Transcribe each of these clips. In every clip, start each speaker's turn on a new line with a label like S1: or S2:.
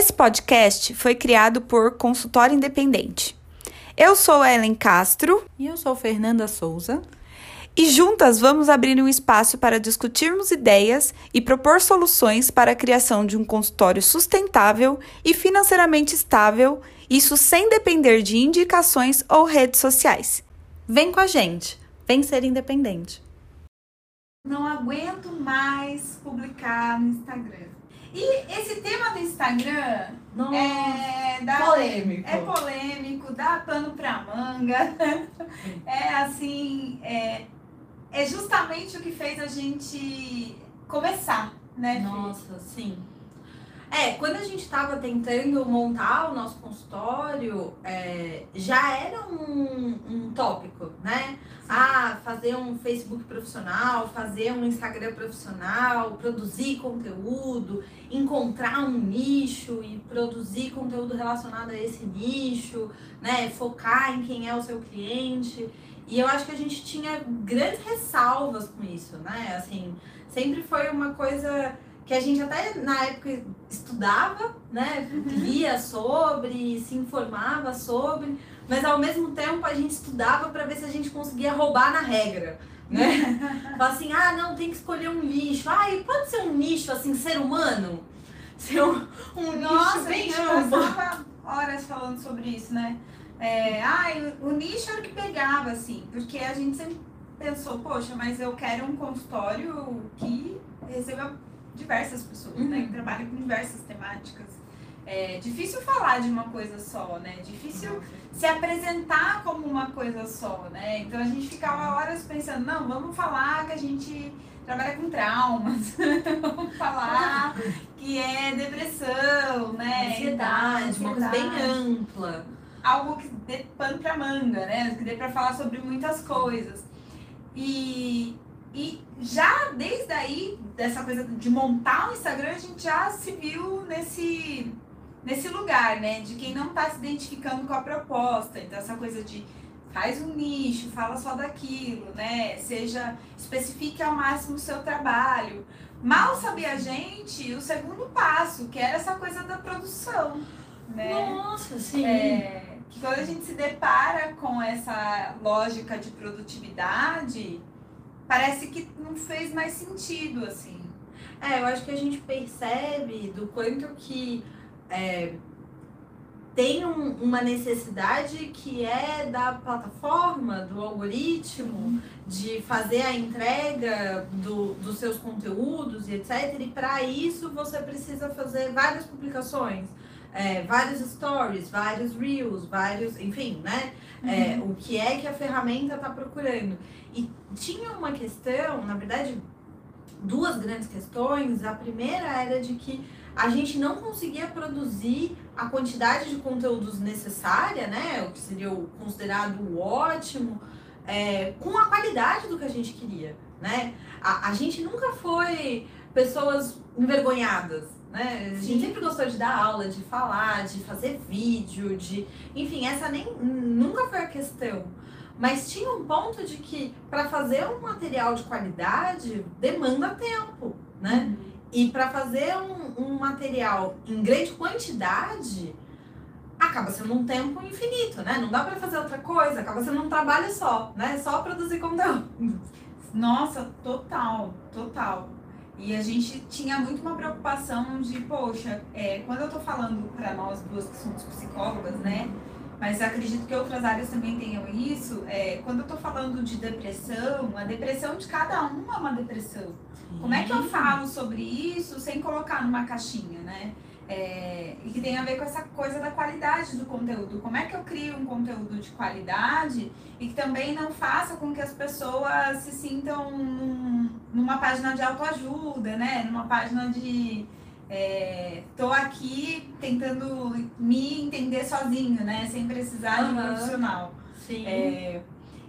S1: Esse podcast foi criado por Consultório Independente. Eu sou Ellen Castro.
S2: E eu sou Fernanda Souza.
S1: E juntas vamos abrir um espaço para discutirmos ideias e propor soluções para a criação de um consultório sustentável e financeiramente estável, isso sem depender de indicações ou redes sociais.
S2: Vem com a gente, vem ser independente.
S3: Não aguento mais publicar no Instagram. E esse tema do Instagram
S2: Nossa,
S3: é dá-
S2: polêmico.
S3: É polêmico, dá pano pra manga. É assim, é, é justamente o que fez a gente começar, né? Fê?
S2: Nossa, sim. É, quando a gente estava tentando montar o nosso consultório, é, já era um, um tópico, né? Ah, fazer um Facebook profissional, fazer um Instagram profissional, produzir conteúdo, encontrar um nicho e produzir conteúdo relacionado a esse nicho, né? Focar em quem é o seu cliente. E eu acho que a gente tinha grandes ressalvas com isso, né? Assim, sempre foi uma coisa que a gente até na época estudava, né? Lia sobre, se informava sobre, mas ao mesmo tempo a gente estudava para ver se a gente conseguia roubar na regra, né? Fala assim, ah, não, tem que escolher um nicho. Ah, e pode ser um nicho assim, ser humano? Ser um, um
S3: Nossa,
S2: nicho bem
S3: gente
S2: amplo.
S3: passava horas falando sobre isso, né? É, ai, o nicho era o que pegava, assim, porque a gente sempre pensou, poxa, mas eu quero um consultório que receba diversas pessoas, né?
S2: Uhum.
S3: Que trabalhe com diversas temáticas. É difícil falar de uma coisa só, né? Difícil se apresentar como uma coisa só, né? Então a gente ficava horas pensando, não, vamos falar que a gente trabalha com traumas, vamos falar que é depressão, né?
S2: Ansiedade, uma coisa bem ampla.
S3: Algo que dê pano pra manga, né? Que dê pra falar sobre muitas coisas. E, e já desde aí, dessa coisa de montar o Instagram, a gente já se viu nesse, nesse lugar, né? De quem não tá se identificando com a proposta. Então, essa coisa de faz um nicho, fala só daquilo, né? Seja, especifique ao máximo o seu trabalho. Mal sabia a gente o segundo passo, que era essa coisa da produção, né?
S2: Nossa, sim.
S3: É, que quando a gente se depara com essa lógica de produtividade, parece que não fez mais sentido, assim.
S2: É, eu acho que a gente percebe do quanto que é, tem um- uma necessidade que é da plataforma, do algoritmo, de fazer a entrega do- dos seus conteúdos e etc. E para isso você precisa fazer várias publicações, é, vários stories, vários reels, vários, enfim, né? É, o que é que a ferramenta está procurando. E tinha uma questão, na verdade, duas grandes questões. A primeira era de que a gente não conseguia produzir a quantidade de conteúdos necessária, né? O que seria o considerado ótimo, é, com a qualidade do que a gente queria, né? A, a gente nunca foi pessoas envergonhadas, né? A gente sempre gostou de dar aula, de falar, de fazer vídeo, de. Enfim, essa nem nunca foi a questão. Mas tinha um ponto de que para fazer um material de qualidade demanda tempo, né? E para fazer um, um material em grande quantidade acaba sendo um tempo infinito, né? Não dá para fazer outra coisa, acaba sendo um trabalho só, né? Só produzir conteúdo.
S3: Nossa, total, total. E a gente tinha muito uma preocupação de, poxa, é, quando eu tô falando para nós duas que somos psicólogas, né? Mas acredito que outras áreas também tenham isso. É, quando eu tô falando de depressão, a depressão de cada um é uma depressão. Como é que eu falo sobre isso sem colocar numa caixinha, né? É, e que tem a ver com essa coisa da qualidade do conteúdo. Como é que eu crio um conteúdo de qualidade e que também não faça com que as pessoas se sintam num- numa página de autoajuda, né? Numa página de é, tô aqui tentando me entender sozinho, né? Sem precisar de um profissional.
S2: Sim.
S3: É,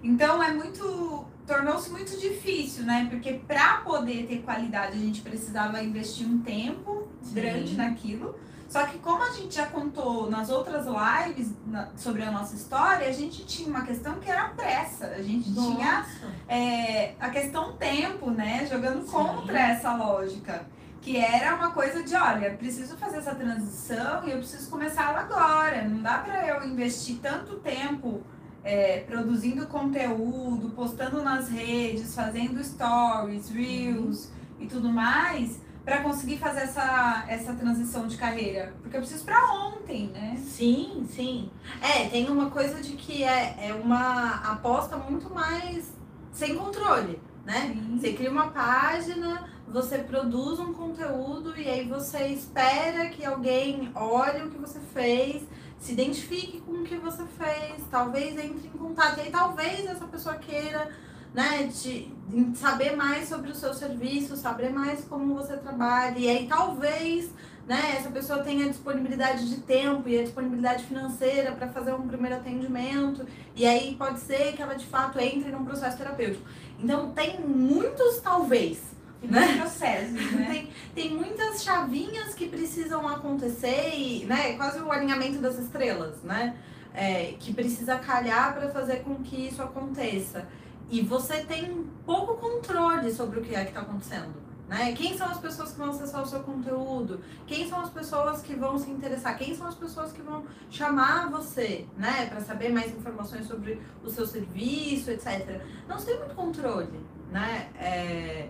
S3: então é muito. tornou-se muito difícil, né? Porque para poder ter qualidade a gente precisava investir um tempo. Grande naquilo. Só que como a gente já contou nas outras lives na- sobre a nossa história, a gente tinha uma questão que era a pressa. A gente tinha
S2: Nossa.
S3: é, a questão tempo, né? Jogando
S2: Sim.
S3: contra essa lógica. Que era uma coisa de, olha, preciso fazer essa transição e eu preciso começar ela agora. Não dá para eu investir tanto tempo é, produzindo conteúdo, postando nas redes, fazendo stories, reels uhum. e tudo mais, para conseguir fazer essa, essa transição de carreira. Porque eu preciso para ontem, né?
S2: Sim, sim. É, tem uma coisa de que é, é uma aposta muito mais sem controle, né? Sim. Você cria uma página, você produz um conteúdo e aí você espera que alguém olhe o que você fez se identifique com o que você fez, talvez entre em contato. E aí talvez essa pessoa queira né, de, saber mais sobre o seu serviço, saber mais como você trabalha. E aí talvez né, essa pessoa tenha disponibilidade de tempo e a disponibilidade financeira para fazer um primeiro atendimento. E aí pode ser que ela de fato entre num processo terapêutico. Então tem muitos talvez
S3: né? processos, né?
S2: tem, tem muitas chavinhas que precisam acontecer e, né, quase o alinhamento das estrelas, né? É, que precisa calhar para fazer com que isso aconteça. E você tem pouco controle sobre o que é que está acontecendo. Né? Quem são as pessoas que vão acessar o seu conteúdo? Quem são as pessoas que vão se interessar? Quem são as pessoas que vão chamar você, né, para saber mais informações sobre o seu serviço, etc. Não se tem muito controle, né? É...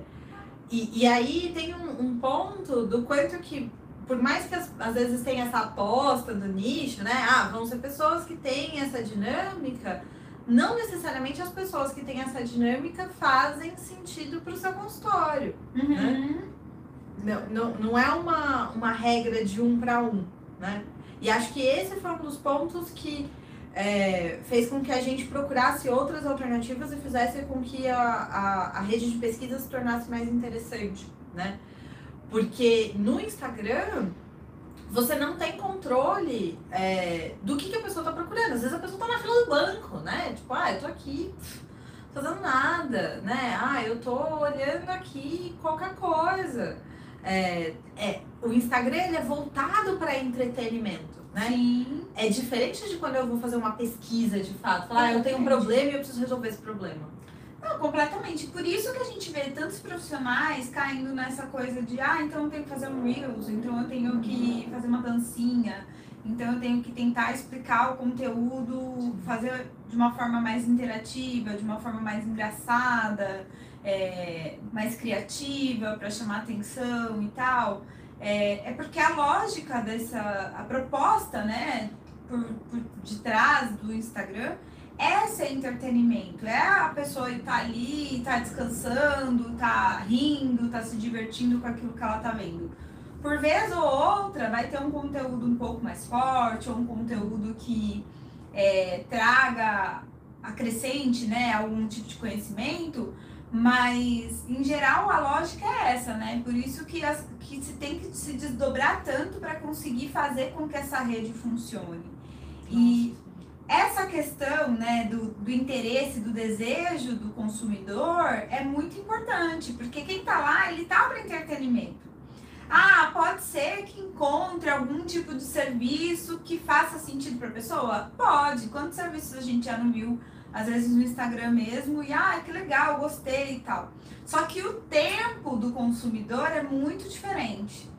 S2: E, e aí tem um, um ponto do quanto que por mais que as, às vezes tenha essa aposta do nicho, né? Ah, vão ser pessoas que têm essa dinâmica. Não necessariamente as pessoas que têm essa dinâmica fazem sentido para o seu consultório. Né? Uhum. Né? Não, não, não é uma, uma regra de um para um, né? E acho que esse foi um dos pontos que é, fez com que a gente procurasse outras alternativas e fizesse com que a, a, a, rede de pesquisa se tornasse mais interessante, né? Porque no Instagram você não tem controle é, do que, que a pessoa está procurando. Às vezes a pessoa está na fila do banco, né? Tipo, ah, eu tô aqui fazendo nada, né? Ah, eu tô olhando aqui qualquer coisa. É, é, o Instagram ele é voltado para entretenimento né? Sim. É diferente de quando eu vou fazer uma pesquisa de fato. Falar, ah, eu tenho um problema e eu preciso resolver esse problema.
S3: Não, completamente. Por isso que a gente vê tantos profissionais caindo nessa coisa de, ah, então eu tenho que fazer um Reels, então eu tenho que fazer uma dancinha, então eu tenho que tentar explicar o conteúdo, fazer de uma forma mais interativa, de uma forma mais engraçada, é, mais criativa, para chamar atenção e tal. É, é porque a lógica dessa, a proposta, né, por, por de trás do Instagram é entretenimento, é a pessoa estar tá ali, tá descansando, tá rindo, tá se divertindo com aquilo que ela tá vendo. Por vez ou outra, vai ter um conteúdo um pouco mais forte, ou um conteúdo que é, traga, acrescente, né, algum tipo de conhecimento, mas, em geral, a lógica é essa, né? Por isso que, as, que se tem que se desdobrar tanto para conseguir fazer com que essa rede funcione. E essa questão né, do, do interesse, do desejo do consumidor é muito importante, porque quem está lá, ele está para entretenimento. Ah, pode ser que encontre algum tipo de serviço que faça sentido para a pessoa? Pode. Quantos serviços a gente já não viu às vezes no Instagram mesmo, e ah, que legal, gostei e tal. Só que o tempo do consumidor é muito diferente.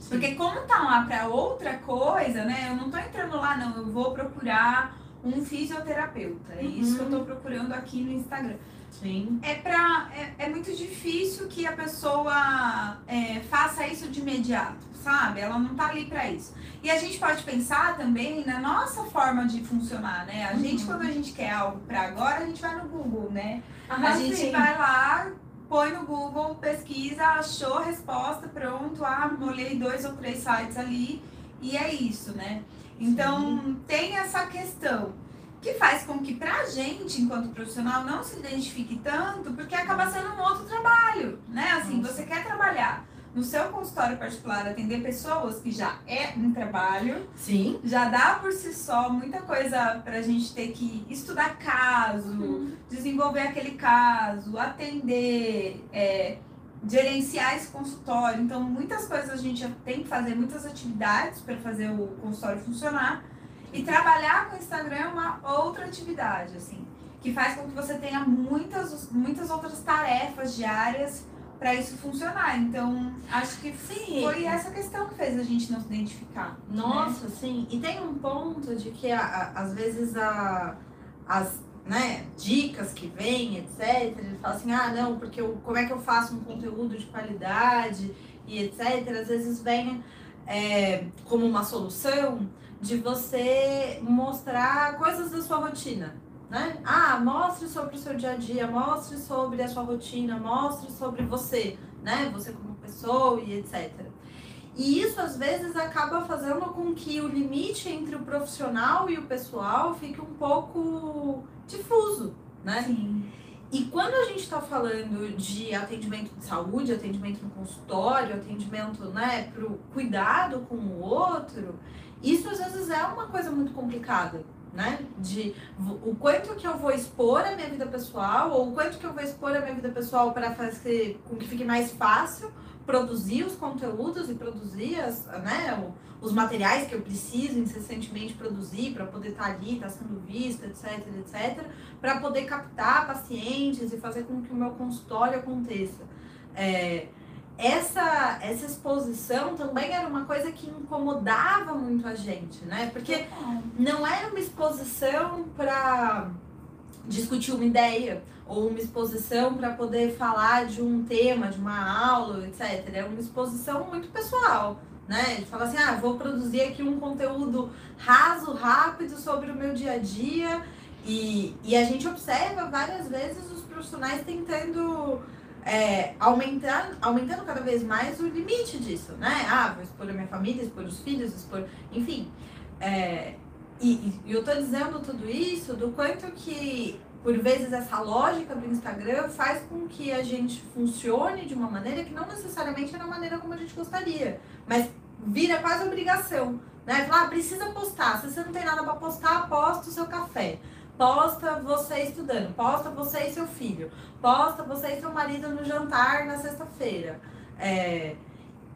S3: Sim. Porque como tá lá para outra coisa, né? Eu não tô entrando lá, não, eu vou procurar um fisioterapeuta. É uhum. isso que eu tô uhum. procurando aqui no Instagram.
S2: Sim.
S3: É, pra, é, é muito difícil que a pessoa é, faça isso de imediato, sabe? Ela não tá ali para isso. E a gente pode pensar também na nossa forma de funcionar, né? A uhum. gente, quando a gente quer algo para agora, a gente vai no Google, né? Ah, a gente sim. vai lá, põe no Google, pesquisa, achou a resposta, pronto, ah, olhei dois ou três sites ali e é isso, né? Então, tem essa questão que faz com que pra gente, enquanto profissional, não se identifique tanto, porque acaba sendo um outro trabalho, né? Assim, você quer trabalhar no seu consultório particular, atender pessoas que já é um trabalho.
S2: Sim.
S3: Já dá por si só muita coisa pra gente ter que estudar caso, uhum. desenvolver aquele caso, atender, é, gerenciar esse consultório. Então, muitas coisas a gente tem que fazer, muitas atividades para fazer o consultório funcionar. E trabalhar com o Instagram é uma outra atividade, assim, que faz com que você tenha muitas, muitas outras tarefas diárias para isso funcionar. Então, acho que
S2: Sim.
S3: foi essa questão que fez a gente não se identificar.
S2: Nossa, sim. E tem um ponto de que a- a- às vezes a, as né, dicas que vêm, etc., ele fala assim, ah, não, porque eu, como é que eu faço um conteúdo de qualidade e etc., às vezes vem é, como uma solução de você mostrar coisas da sua rotina. Né? Ah, mostre sobre o seu dia a dia, mostre sobre a sua rotina, mostre sobre você, né? Você como pessoa e etc. E isso às vezes acaba fazendo com que o limite entre o profissional e o pessoal fique um pouco difuso, né?
S3: Sim.
S2: E quando a gente está falando de atendimento de saúde, atendimento no consultório, atendimento né, para o cuidado com o outro, isso às vezes é uma coisa muito complicada, né? De o quanto que eu vou expor a minha vida pessoal, ou o quanto que eu vou expor a minha vida pessoal para fazer com que fique mais fácil produzir os conteúdos e produzir as, né, o- os materiais que eu preciso incessantemente produzir para poder estar ali, estar sendo visto, etc, etc para poder captar pacientes e fazer com que o meu consultório aconteça. É, essa, essa exposição também era uma coisa que incomodava muito a gente, né? Porque não era uma exposição para discutir uma ideia ou uma exposição para poder falar de um tema, de uma aula, etc. É uma exposição muito pessoal, né? De falar assim, ah, vou produzir aqui um conteúdo raso, rápido sobre o meu dia a dia e, e a gente observa várias vezes os profissionais tentando é, aumentar, aumentando cada vez mais o limite disso, né? Ah, vou expor a minha família, expor os filhos, expor. Enfim. É, e, e eu tô dizendo tudo isso do quanto que, por vezes, essa lógica do Instagram faz com que a gente funcione de uma maneira que não necessariamente é da maneira como a gente gostaria, mas vira quase obrigação. Né? Falar, ah, precisa postar. Se você não tem nada para postar, posta o seu café. Posta você estudando, posta você e seu filho, posta você e seu marido no jantar na sexta-feira. É,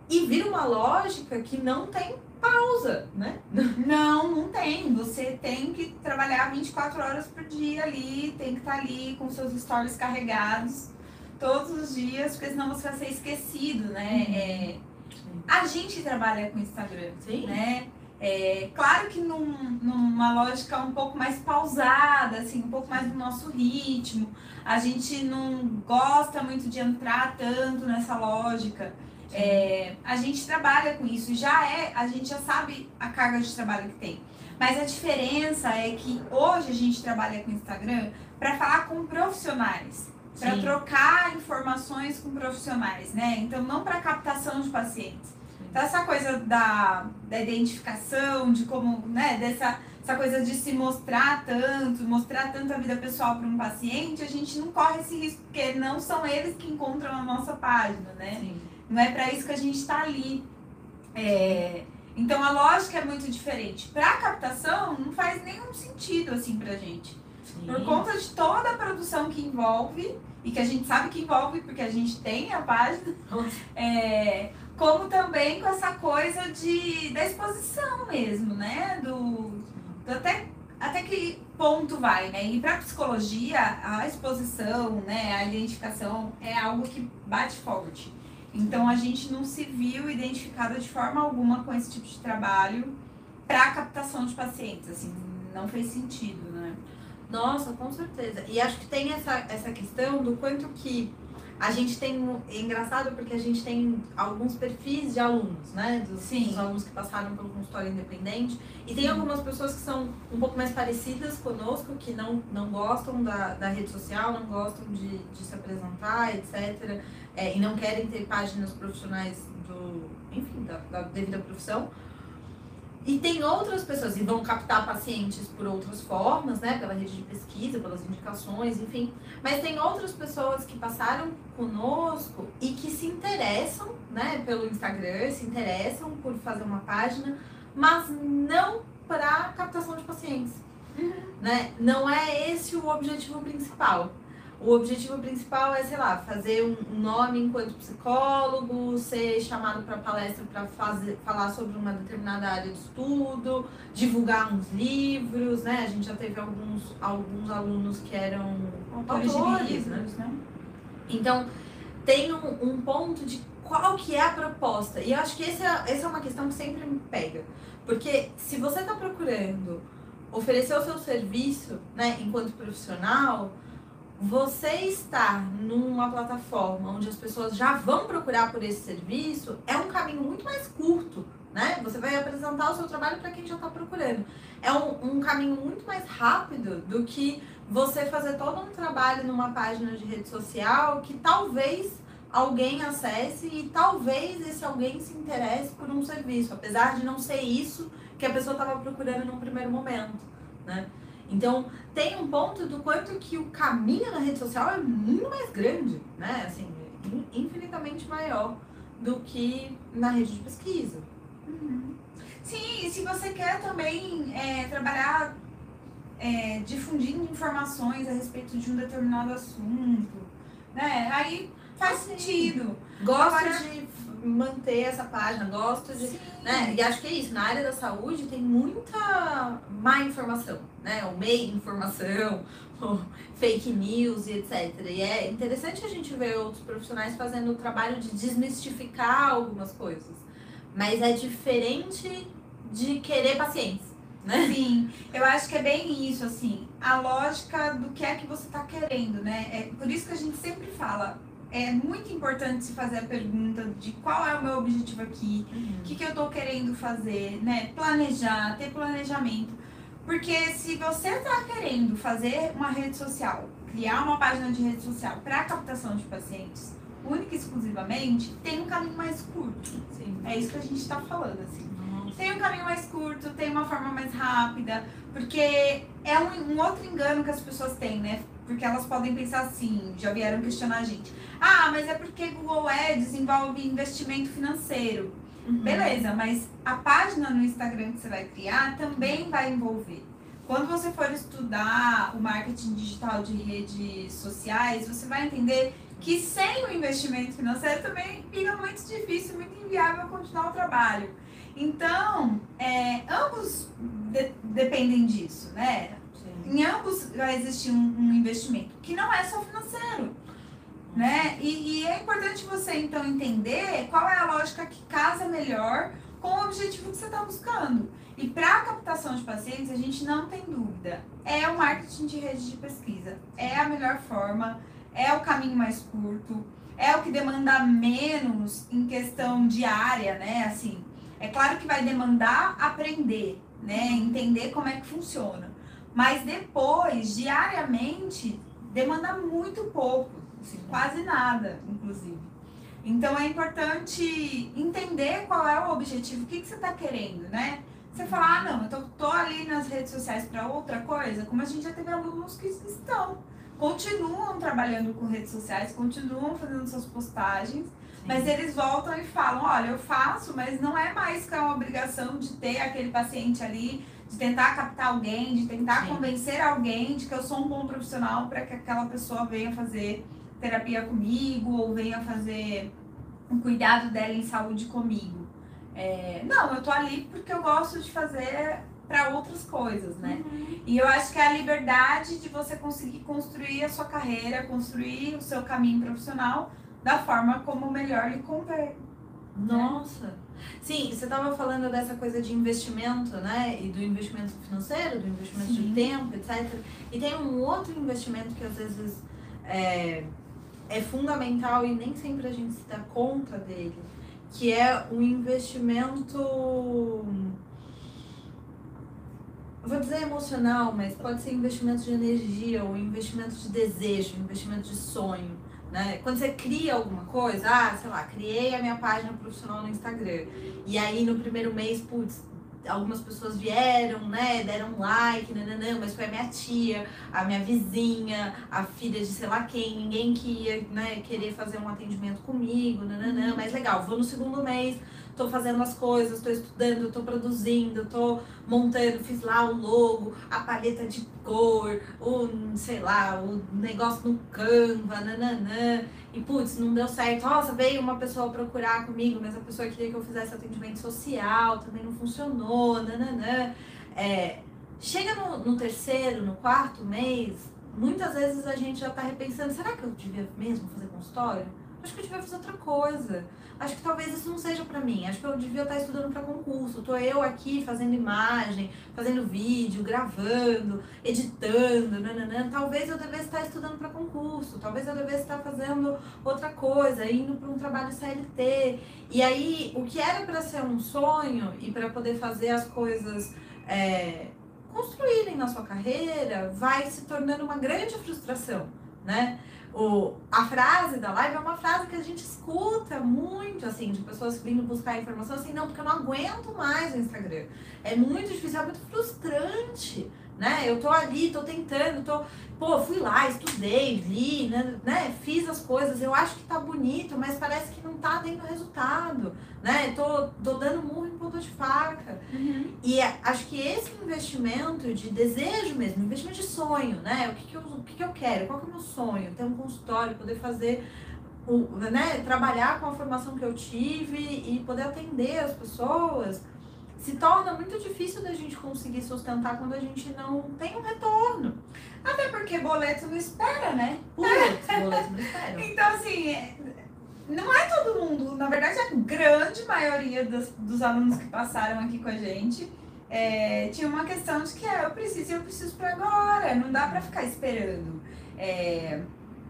S2: E vira uma lógica que não tem pausa, né?
S3: Não, não tem. Você tem que trabalhar 24 horas por dia ali, tem que estar ali com seus stories carregados todos os dias, porque senão você vai ser esquecido, né? É, a gente trabalha com Instagram,
S2: Sim.
S3: né? É, claro que num- numa lógica um pouco mais pausada, assim, um pouco mais do nosso ritmo. A gente não gosta muito de entrar tanto nessa lógica. É, a gente trabalha com isso, já é, a gente já sabe a carga de trabalho que tem. Mas a diferença é que hoje a gente trabalha com o Instagram para falar com profissionais, para trocar informações com profissionais, né? Então não para captação de pacientes. Então essa coisa da, da identificação, de como, né, dessa essa coisa de se mostrar tanto, mostrar tanto a vida pessoal para um paciente, a gente não corre esse risco, porque não são eles que encontram a nossa página, né?
S2: Sim.
S3: Não é para isso que a gente está ali. É, então a lógica é muito diferente. Para captação não faz nenhum sentido assim pra gente. Por conta de toda a produção que envolve e que a gente sabe que envolve porque a gente tem a página, é, como também com essa coisa de da exposição mesmo, né? Do, do até até que ponto vai, né? E para psicologia a exposição, né, a identificação é algo que bate forte. Então a gente não se viu identificada de forma alguma com esse tipo de trabalho para captação de pacientes, assim, não fez sentido?
S2: Nossa, com certeza. E acho que tem essa, essa questão do quanto que a gente tem. É engraçado porque a gente tem alguns perfis de alunos, né? Dos,
S3: Sim.
S2: dos alunos que passaram pelo consultório independente. E tem algumas pessoas que são um pouco mais parecidas conosco, que não, não gostam da, da rede social, não gostam de, de se apresentar, etc. é, e não querem ter páginas profissionais do. Enfim, da, da devida profissão. E tem outras pessoas, e vão captar pacientes por outras formas, né? Pela rede de pesquisa, pelas indicações, enfim. Mas tem outras pessoas que passaram conosco e que se interessam, né? Pelo Instagram, se interessam por fazer uma página, mas não para captação de pacientes. Né? Não é esse o objetivo principal. O objetivo principal é, sei lá, fazer um nome enquanto psicólogo, ser chamado para palestra para falar sobre uma determinada área de estudo, divulgar uns livros, né? A gente já teve alguns, alguns alunos que eram
S3: Autores de
S2: autores,
S3: livros, né?
S2: então, tem um, um ponto de qual que é a proposta. E eu acho que essa é, essa é uma questão que sempre me pega. Porque se você está procurando oferecer o seu serviço, né, enquanto profissional, você estar numa plataforma onde as pessoas já vão procurar por esse serviço é um caminho muito mais curto, né? Você vai apresentar o seu trabalho para quem já está procurando. É um, um caminho muito mais rápido do que você fazer todo um trabalho numa página de rede social que talvez alguém acesse e talvez esse alguém se interesse por um serviço, apesar de não ser isso que a pessoa estava procurando num primeiro momento, né? Então, tem um ponto do quanto que o caminho na rede social é muito mais grande, né? Assim, infinitamente maior do que na rede de pesquisa.
S3: Uhum. Sim, e se você quer também é, trabalhar é, difundindo informações a respeito de um determinado assunto, né? Aí faz sentido.
S2: Gosto Agora, de manter essa página, gosto de. Né? E acho que é isso, na área da saúde tem muita má informação, né? O meio informação, o fake news e etc. E é interessante a gente ver outros profissionais fazendo o trabalho de desmistificar algumas coisas. Mas é diferente de querer pacientes. Né?
S3: Sim, eu acho que é bem isso, assim, a lógica do que é que você está querendo, né? É por isso que a gente sempre fala, é muito importante se fazer a pergunta de qual é o meu objetivo aqui, o uhum. que, que eu estou querendo fazer, né? Planejar, ter planejamento. Porque se você está querendo fazer uma rede social, criar uma página de rede social para captação de pacientes, única e exclusivamente, tem um caminho mais curto. Sim. É isso que a gente está falando, assim. Tem um caminho mais curto, tem uma forma mais rápida, porque é um, um outro engano que as pessoas têm, né? Porque elas podem pensar assim, já vieram questionar a gente. Ah, mas é porque Google Ads envolve investimento financeiro. Uhum. Beleza, mas a página no Instagram que você vai criar também vai envolver. Quando você for estudar o marketing digital de redes sociais, você vai entender que sem o investimento financeiro também fica muito difícil, muito inviável continuar o trabalho. Então, é, ambos de, dependem disso, né? Em ambos vai existir um, um, investimento, que não é só financeiro. Né? E, e, é importante você então entender qual é a lógica que casa melhor com o objetivo que você está buscando. E para a captação de pacientes, a gente não tem dúvida. É o marketing de rede de pesquisa. É a melhor forma, é o caminho mais curto, é o que demanda menos em questão diária, né? Assim, é claro que vai demandar aprender, né? Entender como é que funciona. Mas depois, diariamente, demanda muito pouco, assim, quase nada, inclusive. Então é importante entender qual é o objetivo, o que, que você está querendo, né? Você falar, ah, não, eu tô, tô ali nas redes sociais para outra coisa, como a gente já teve alunos que estão, continuam trabalhando com redes sociais, continuam fazendo suas postagens, mas eles voltam e falam, olha, eu faço, mas não é mais que é uma obrigação de ter aquele paciente ali de tentar captar alguém, de tentar Sim. convencer alguém de que eu sou um bom profissional para que aquela pessoa venha fazer terapia comigo ou venha fazer um cuidado dela em saúde comigo. É, não, eu tô ali porque eu gosto de fazer para outras coisas, né? Uhum. E eu acho que é a liberdade de você conseguir construir a sua carreira, construir o seu caminho profissional da forma como melhor lhe convém.
S2: Nossa! Sim, você estava falando dessa coisa de investimento, né? E do investimento financeiro, do investimento Sim. de tempo, etc. E tem um outro investimento que às vezes é, é fundamental e nem sempre a gente se dá conta dele, que é o investimento. Vou dizer emocional, mas pode ser investimento de energia, ou investimento de desejo, investimento de sonho. Né? Quando você cria alguma coisa, ah, sei lá, criei a minha página profissional no Instagram. E aí no primeiro mês, putz, algumas pessoas vieram, né, deram like, nananã, mas foi a minha tia, a minha vizinha, a filha de sei lá quem, ninguém que ia, né, querer fazer um atendimento comigo, nananã, mas legal, vou no segundo mês, tô fazendo as coisas, tô estudando, tô produzindo, tô montando, fiz lá o logo, a paleta de cor, o, sei lá, o negócio no Canva, nananã. E putz, não deu certo. Nossa, veio uma pessoa procurar comigo, mas a pessoa queria que eu fizesse atendimento social, também não funcionou, nananã. É, chega no, no terceiro, no quarto mês, muitas vezes a gente já tá repensando, será que eu devia mesmo fazer consultório? Acho que eu devia fazer outra coisa. Acho que talvez isso não seja para mim. Acho que eu devia estar estudando para concurso. Tô eu aqui fazendo imagem, fazendo vídeo, gravando, editando, nananã. Talvez eu devesse estar estudando para concurso. Talvez eu devesse estar fazendo outra coisa, indo para um trabalho CLT. E aí, o que era para ser um sonho e para poder fazer as coisas é, construírem na sua carreira, vai se tornando uma grande frustração, né? O, a frase da live é uma frase que a gente escuta muito, assim, de pessoas vindo buscar informação, assim, não, porque eu não aguento mais o Instagram. É muito difícil, é muito frustrante, né? Eu tô ali, tô tentando, tô pô, fui lá, estudei, li, né, né, fiz as coisas, eu acho que tá bonito, mas parece que não tá dando resultado, né? Tô, tô dando murro em ponta de faca. Uhum. E é, acho que esse investimento de desejo mesmo, investimento de sonho, né? O que, que, eu, o que, que eu quero? Qual que é o meu sonho? Ter um consultório, poder fazer o, né, trabalhar com a formação que eu tive e poder atender as pessoas se torna muito difícil da gente conseguir sustentar quando a gente não tem um retorno.
S3: Até porque boleto não espera, né?
S2: Putz, boleto não espera.
S3: então, assim, não é todo mundo, na verdade, a grande maioria dos, dos alunos que passaram aqui com a gente é, tinha uma questão de que é, eu preciso, eu preciso para agora, não dá para ficar esperando. É,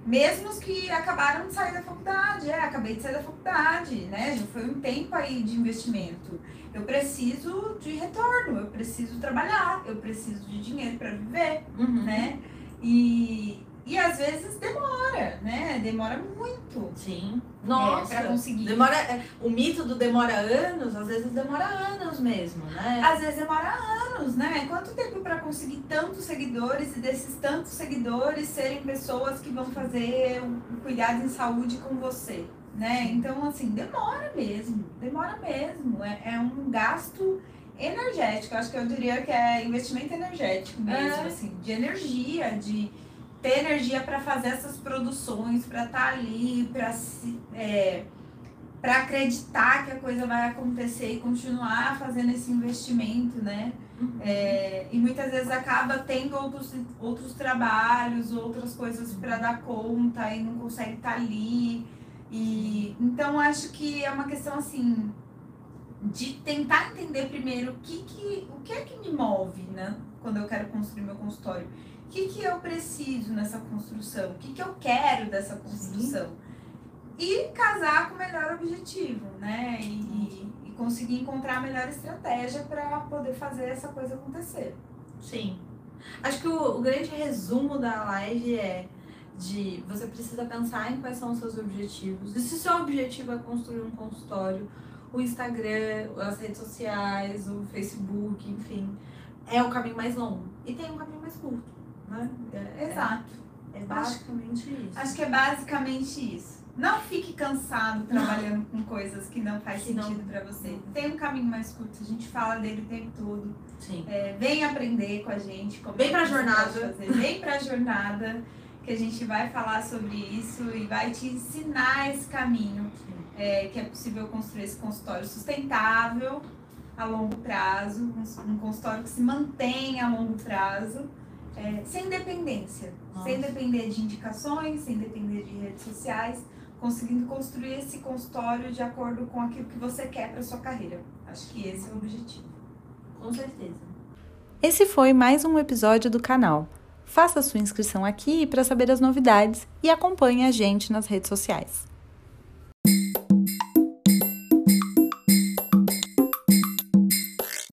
S3: mesmo os que acabaram de sair da faculdade, é, acabei de sair da faculdade, né? Já foi um tempo aí de investimento. Eu preciso de retorno, eu preciso trabalhar, eu preciso de dinheiro para viver, uhum. né? E, e às vezes demora, né? Demora muito.
S2: Sim. Nossa, é, pra conseguir. Demora, é, o mito do demora anos, às vezes demora anos mesmo, né?
S3: Às vezes demora anos, né? Quanto tempo para conseguir tantos seguidores e desses tantos seguidores serem pessoas que vão fazer um cuidado em saúde com você, né? Então, assim, demora mesmo, demora mesmo. É, é um gasto energético. Acho que eu diria que é investimento energético mesmo, é. assim, de energia, de ter energia para fazer essas produções, para estar tá ali, para é, para acreditar que a coisa vai acontecer e continuar fazendo esse investimento, né? Uhum. É, e muitas vezes acaba tendo outros, outros trabalhos, outras coisas para dar conta e não consegue estar tá ali. E então acho que é uma questão assim de tentar entender primeiro o que, que, o que é que me move, né? Quando eu quero construir meu consultório o que, que eu preciso nessa construção? O que, que eu quero dessa construção? Sim. E casar com o melhor objetivo, né? E, e conseguir encontrar a melhor estratégia para poder fazer essa coisa acontecer.
S2: Sim. Acho que o, o grande resumo da live é de você precisa pensar em quais são os seus objetivos. E se o seu objetivo é construir um consultório, o Instagram, as redes sociais, o Facebook, enfim, é o caminho mais longo. E tem um caminho mais curto. Né?
S3: É, Exato.
S2: É, é basicamente
S3: acho,
S2: isso.
S3: Acho que é basicamente isso. Não fique cansado trabalhando não. com coisas que não faz sentido para você. Tem um caminho mais curto, a gente fala dele o tempo todo.
S2: Sim.
S3: É, vem aprender com a gente.
S2: Vem pra jornada.
S3: Vem pra jornada, que a gente vai falar sobre isso e vai te ensinar esse caminho. É, que é possível construir esse consultório sustentável a longo prazo, um consultório que se mantém a longo prazo é, sem dependência, Nossa. sem depender de indicações, sem depender de redes sociais, conseguindo construir esse consultório de acordo com aquilo que você quer para sua carreira. Acho que esse é o objetivo.
S2: Com certeza.
S1: Esse foi mais um episódio do canal. Faça sua inscrição aqui para saber as novidades e acompanhe a gente nas redes sociais.